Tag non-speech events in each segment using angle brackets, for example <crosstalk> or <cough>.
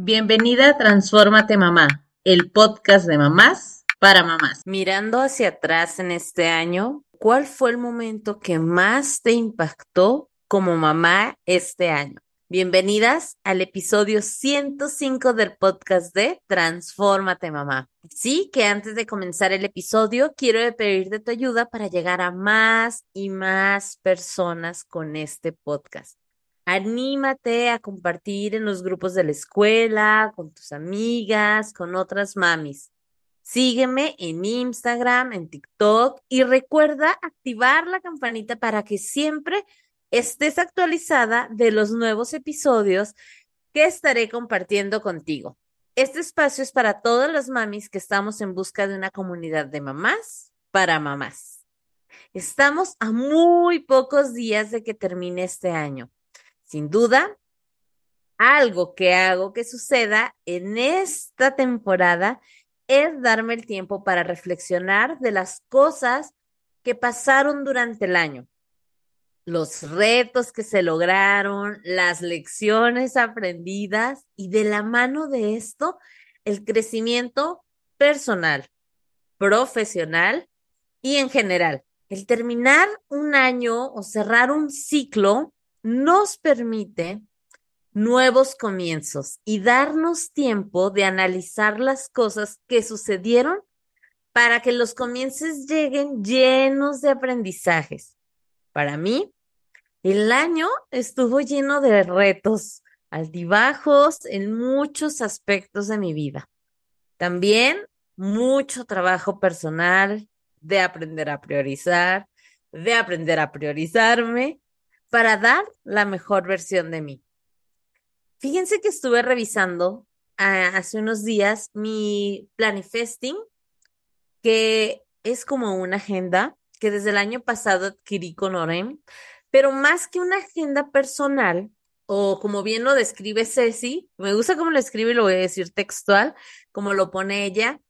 Bienvenida a Transfórmate Mamá, el podcast de mamás para mamás. Mirando hacia atrás en este año, ¿cuál fue el momento que más te impactó como mamá este año? Bienvenidas al episodio 105 del podcast de Transfórmate Mamá. Sí, que antes de comenzar el episodio, quiero pedirte tu ayuda para llegar a más y más personas con este podcast. Anímate a compartir en los grupos de la escuela, con tus amigas, con otras mamis. Sígueme en Instagram, en TikTok y recuerda activar la campanita para que siempre estés actualizada de los nuevos episodios que estaré compartiendo contigo. Este espacio es para todas las mamis que estamos en busca de una comunidad de mamás para mamás. Estamos a muy pocos días de que termine este año. Sin duda, algo que hago que suceda en esta temporada es darme el tiempo para reflexionar de las cosas que pasaron durante el año, los retos que se lograron, las lecciones aprendidas y de la mano de esto, el crecimiento personal, profesional y en general. El terminar un año o cerrar un ciclo nos permite nuevos comienzos y darnos tiempo de analizar las cosas que sucedieron para que los comienzos lleguen llenos de aprendizajes. Para mí, el año estuvo lleno de retos, altibajos en muchos aspectos de mi vida. También mucho trabajo personal de aprender a priorizar, de aprender a priorizarme para dar la mejor versión de mí. Fíjense que estuve revisando ah, hace unos días mi planifesting, que es como una agenda que desde el año pasado adquirí con Orem, pero más que una agenda personal, o como bien lo describe Ceci, me gusta cómo lo escribe y lo voy a decir textual, como lo pone ella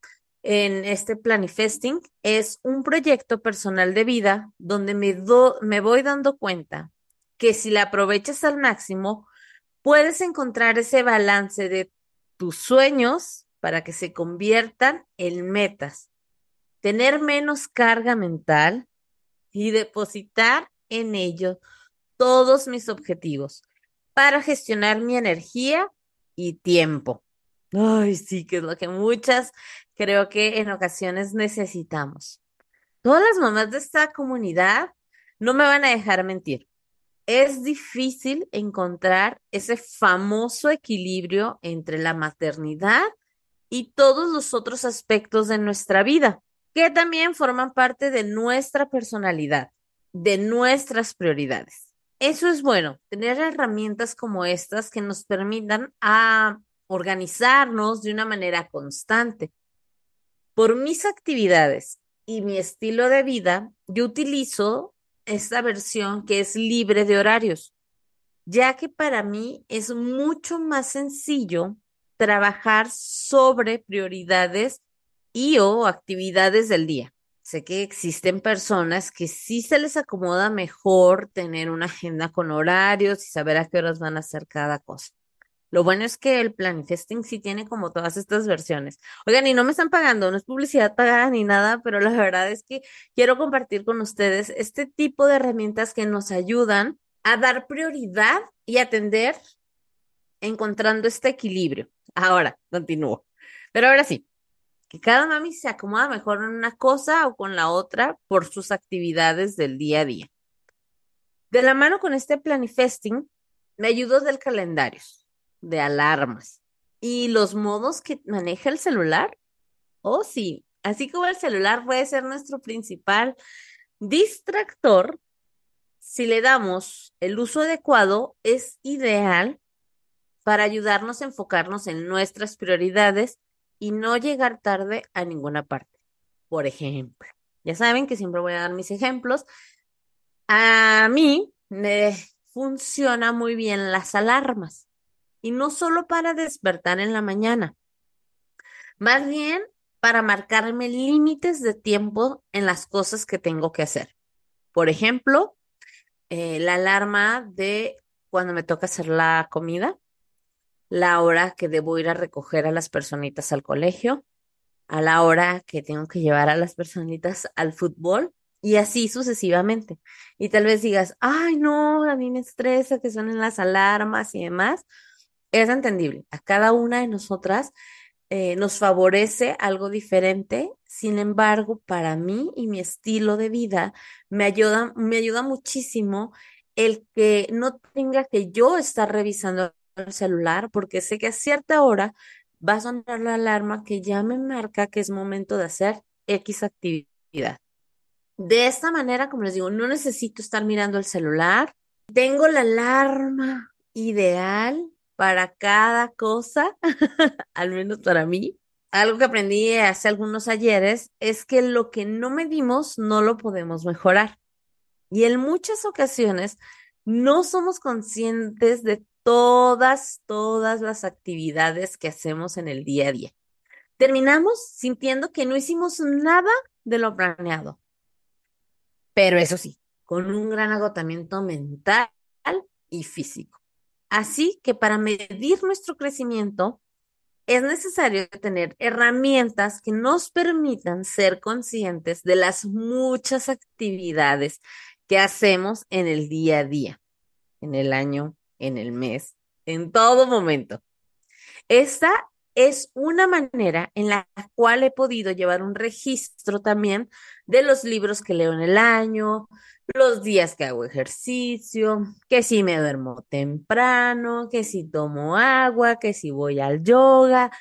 en este planifesting, es un proyecto personal de vida donde me, me voy dando cuenta que si la aprovechas al máximo, puedes encontrar ese balance de tus sueños para que se conviertan en metas, tener menos carga mental y depositar en ello todos mis objetivos para gestionar mi energía y tiempo. Ay, sí, que es lo que muchas creo que en ocasiones necesitamos. Todas las mamás de esta comunidad no me van a dejar mentir es difícil encontrar ese famoso equilibrio entre la maternidad y todos los otros aspectos de nuestra vida, que también forman parte de nuestra personalidad, de nuestras prioridades. Eso es bueno, tener herramientas como estas que nos permitan a organizarnos de una manera constante. Por mis actividades y mi estilo de vida, yo utilizo esta versión que es libre de horarios, ya que para mí es mucho más sencillo trabajar sobre prioridades y o actividades del día. Sé que existen personas que sí se les acomoda mejor tener una agenda con horarios y saber a qué horas van a hacer cada cosa. Lo bueno es que el Planifesting sí tiene como todas estas versiones. Oigan, y no me están pagando, no es publicidad pagada ni nada, pero la verdad es que quiero compartir con ustedes este tipo de herramientas que nos ayudan a dar prioridad y atender encontrando este equilibrio. Ahora, continúo. Pero ahora sí, que cada mami se acomoda mejor en una cosa o con la otra por sus actividades del día a día. De la mano con este Planifesting, me ayudo del calendario de alarmas. ¿Y los modos que maneja el celular? Oh, sí. Así como el celular puede ser nuestro principal distractor, si le damos el uso adecuado, es ideal para ayudarnos a enfocarnos en nuestras prioridades y no llegar tarde a ninguna parte. Por ejemplo, ya saben que siempre voy a dar mis ejemplos. A mí me funciona muy bien las alarmas y no solo para despertar en la mañana, más bien para marcarme límites de tiempo en las cosas que tengo que hacer. Por ejemplo, eh, la alarma de cuando me toca hacer la comida la hora que debo ir a recoger a las personitas al colegio, a la hora que tengo que llevar a las personitas al fútbol y así sucesivamente. Y tal vez digas, ay, no, a mí me estresa que suenen las alarmas y demás. Es entendible. A cada una de nosotras eh, nos favorece algo diferente. Sin embargo, para mí y mi estilo de vida, me ayuda, me ayuda muchísimo el que no tenga que yo estar revisando el celular, porque sé que a cierta hora va a sonar la alarma que ya me marca que es momento de hacer X actividad. De esta manera, como les digo, no necesito estar mirando el celular. Tengo la alarma ideal para cada cosa, <laughs> al menos para mí. Algo que aprendí hace algunos ayeres es que lo que no medimos no lo podemos mejorar. Y en muchas ocasiones no somos conscientes de todas, todas las actividades que hacemos en el día a día. Terminamos sintiendo que no hicimos nada de lo planeado. Pero eso sí, con un gran agotamiento mental y físico. Así que para medir nuestro crecimiento es necesario tener herramientas que nos permitan ser conscientes de las muchas actividades que hacemos en el día a día, en el año, en el mes, en todo momento. Esta es una manera en la cual he podido llevar un registro también de los libros que leo en el año, los días que hago ejercicio, que si me duermo temprano, que si tomo agua, que si voy al yoga.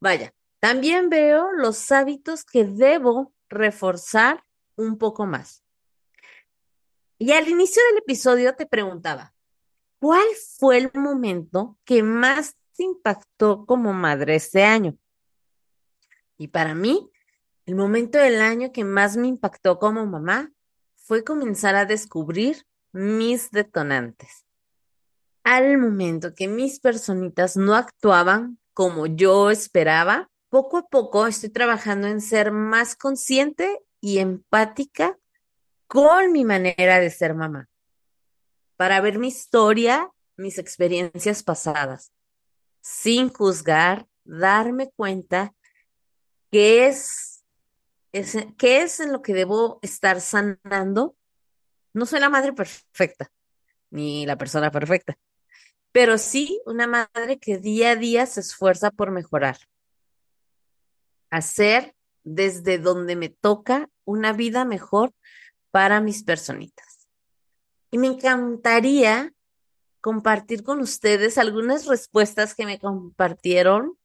Vaya, también veo los hábitos que debo reforzar un poco más. Y al inicio del episodio te preguntaba, ¿cuál fue el momento que más impactó como madre este año? Y para mí, el momento del año que más me impactó como mamá fue comenzar a descubrir mis detonantes. Al momento que mis personitas no actuaban como yo esperaba, poco a poco estoy trabajando en ser más consciente y empática con mi manera de ser mamá, para ver mi historia, mis experiencias pasadas, sin juzgar, darme cuenta que es ¿qué es en lo que debo estar sanando? No soy la madre perfecta, ni la persona perfecta, pero sí una madre que día a día se esfuerza por mejorar. Hacer desde donde me toca una vida mejor para mis personitas. Y me encantaría compartir con ustedes algunas respuestas que me compartieron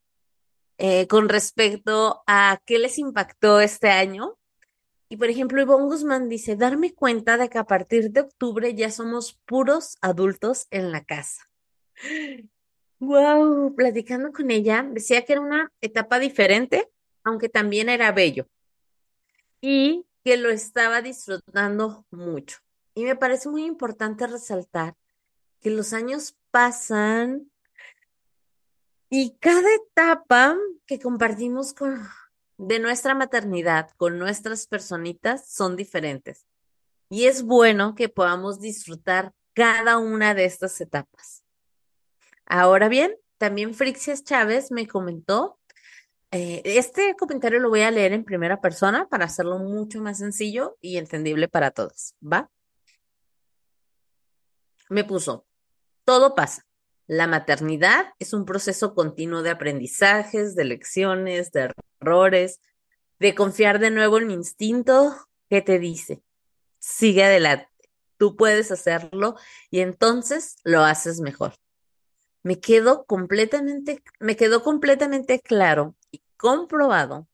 eh, con respecto a qué les impactó este año. Y por ejemplo, Ivonne Guzmán dice, darme cuenta de que a partir de octubre ya somos puros adultos en la casa. Wow, platicando con ella, decía que era una etapa diferente, aunque también era bello. Y que lo estaba disfrutando mucho. Y me parece muy importante resaltar que los años pasan y cada etapa que compartimos con, de nuestra maternidad con nuestras personitas son diferentes. Y es bueno que podamos disfrutar cada una de estas etapas. Ahora bien, también Frixias Chávez me comentó, eh, este comentario lo voy a leer en primera persona para hacerlo mucho más sencillo y entendible para todos, ¿va? Me puso, todo pasa. La maternidad es un proceso continuo de aprendizajes, de lecciones, de errores, de confiar de nuevo en mi instinto que te dice, sigue adelante, tú puedes hacerlo y entonces lo haces mejor. Me quedo completamente, me quedó completamente claro y comprobado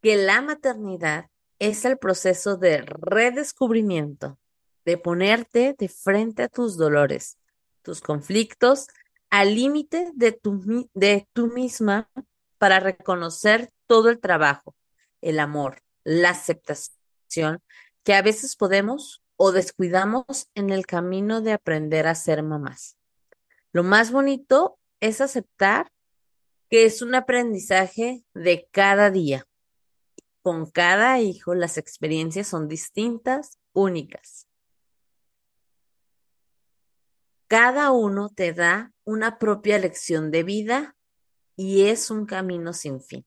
que la maternidad es el proceso de redescubrimiento, de ponerte de frente a tus dolores, tus conflictos al límite de tu, de tú misma para reconocer todo el trabajo, el amor, la aceptación que a veces podemos o descuidamos en el camino de aprender a ser mamás. Lo más bonito es aceptar que es un aprendizaje de cada día. Con cada hijo las experiencias son distintas, únicas cada uno te da una propia lección de vida y es un camino sin fin.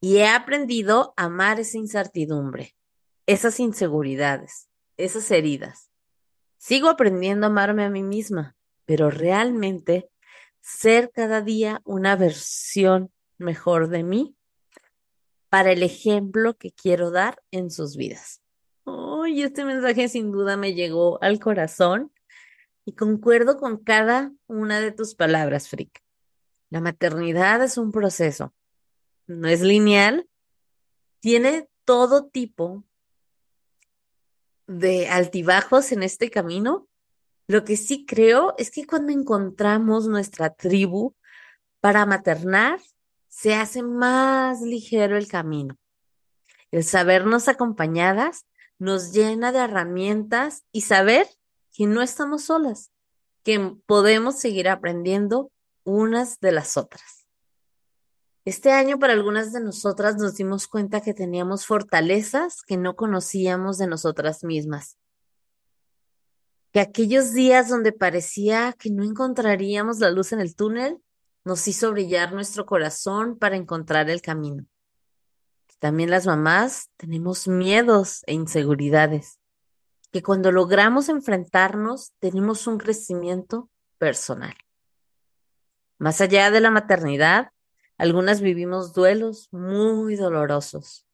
Y he aprendido a amar esa incertidumbre, esas inseguridades, esas heridas. Sigo aprendiendo a amarme a mí misma, pero realmente ser cada día una versión mejor de mí para el ejemplo que quiero dar en sus vidas. Hoy este mensaje sin duda me llegó al corazón y concuerdo con cada una de tus palabras, Frick. La maternidad es un proceso, no es lineal, tiene todo tipo de altibajos en este camino. Lo que sí creo es que cuando encontramos nuestra tribu para maternar, se hace más ligero el camino. El sabernos acompañadas nos llena de herramientas y saber que no estamos solas, que podemos seguir aprendiendo unas de las otras. Este año para algunas de nosotras nos dimos cuenta que teníamos fortalezas que no conocíamos de nosotras mismas. Que aquellos días donde parecía que no encontraríamos la luz en el túnel, nos hizo brillar nuestro corazón para encontrar el camino. También las mamás tenemos miedos e inseguridades, que cuando logramos enfrentarnos tenemos un crecimiento personal. Más allá de la maternidad, algunas vivimos duelos muy dolorosos.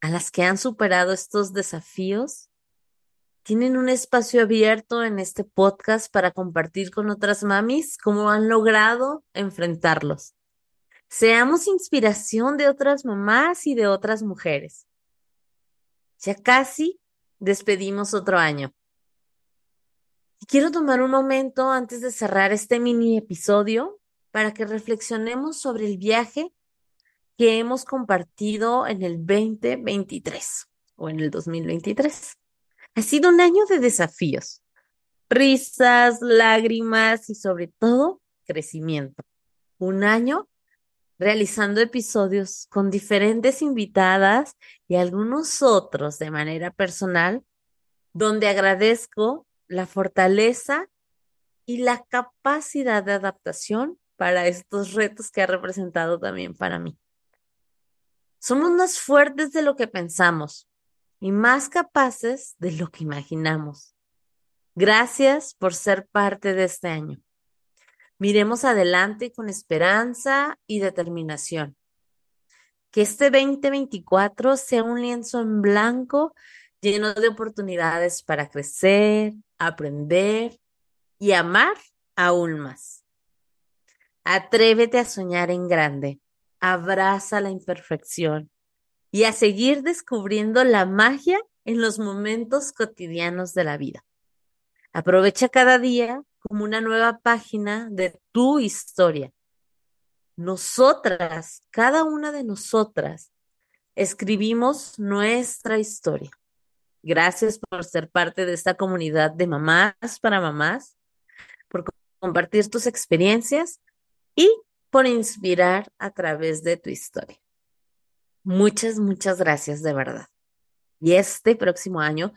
A las que han superado estos desafíos, tienen un espacio abierto en este podcast para compartir con otras mamis cómo han logrado enfrentarlos. Seamos inspiración de otras mamás y de otras mujeres. Ya casi despedimos otro año. Y quiero tomar un momento antes de cerrar este mini episodio para que reflexionemos sobre el viaje que hemos compartido en el 2023 o en el 2023. Ha sido un año de desafíos, risas, lágrimas y sobre todo crecimiento. Un año realizando episodios con diferentes invitadas y algunos otros de manera personal, donde agradezco la fortaleza y la capacidad de adaptación para estos retos que ha representado también para mí. Somos más fuertes de lo que pensamos, y más capaces de lo que imaginamos. Gracias por ser parte de este año. Miremos adelante con esperanza y determinación. Que este 2024 sea un lienzo en blanco lleno de oportunidades para crecer, aprender y amar aún más. Atrévete a soñar en grande. Abraza la imperfección y a seguir descubriendo la magia en los momentos cotidianos de la vida. Aprovecha cada día como una nueva página de tu historia. Nosotras, cada una de nosotras, escribimos nuestra historia. Gracias por ser parte de esta comunidad de mamás para mamás, por compartir tus experiencias y por inspirar a través de tu historia. Muchas, muchas gracias de verdad. Y este próximo año,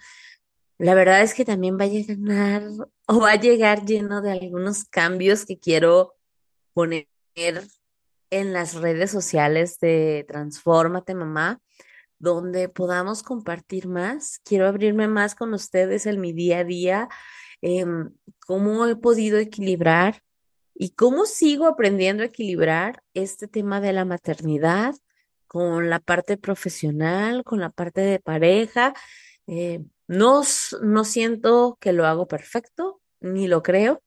la verdad es que también va a llegar <laughs> o va a llegar lleno de algunos cambios que quiero poner en las redes sociales de Transfórmate Mamá, donde podamos compartir más. Quiero abrirme más con ustedes en mi día a día, em, cómo he podido equilibrar y cómo sigo aprendiendo a equilibrar este tema de la maternidad con la parte profesional, con la parte de pareja. Eh, no, no siento que lo hago perfecto, ni lo creo,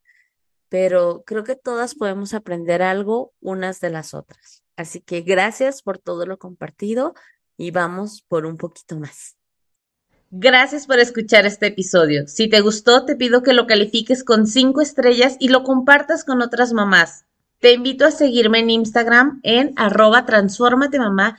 pero creo que todas podemos aprender algo unas de las otras. Así que gracias por todo lo compartido y vamos por un poquito más. Gracias por escuchar este episodio. Si te gustó, te pido que lo califiques con cinco estrellas y lo compartas con otras mamás. Te invito a seguirme en Instagram en arroba transformate mamá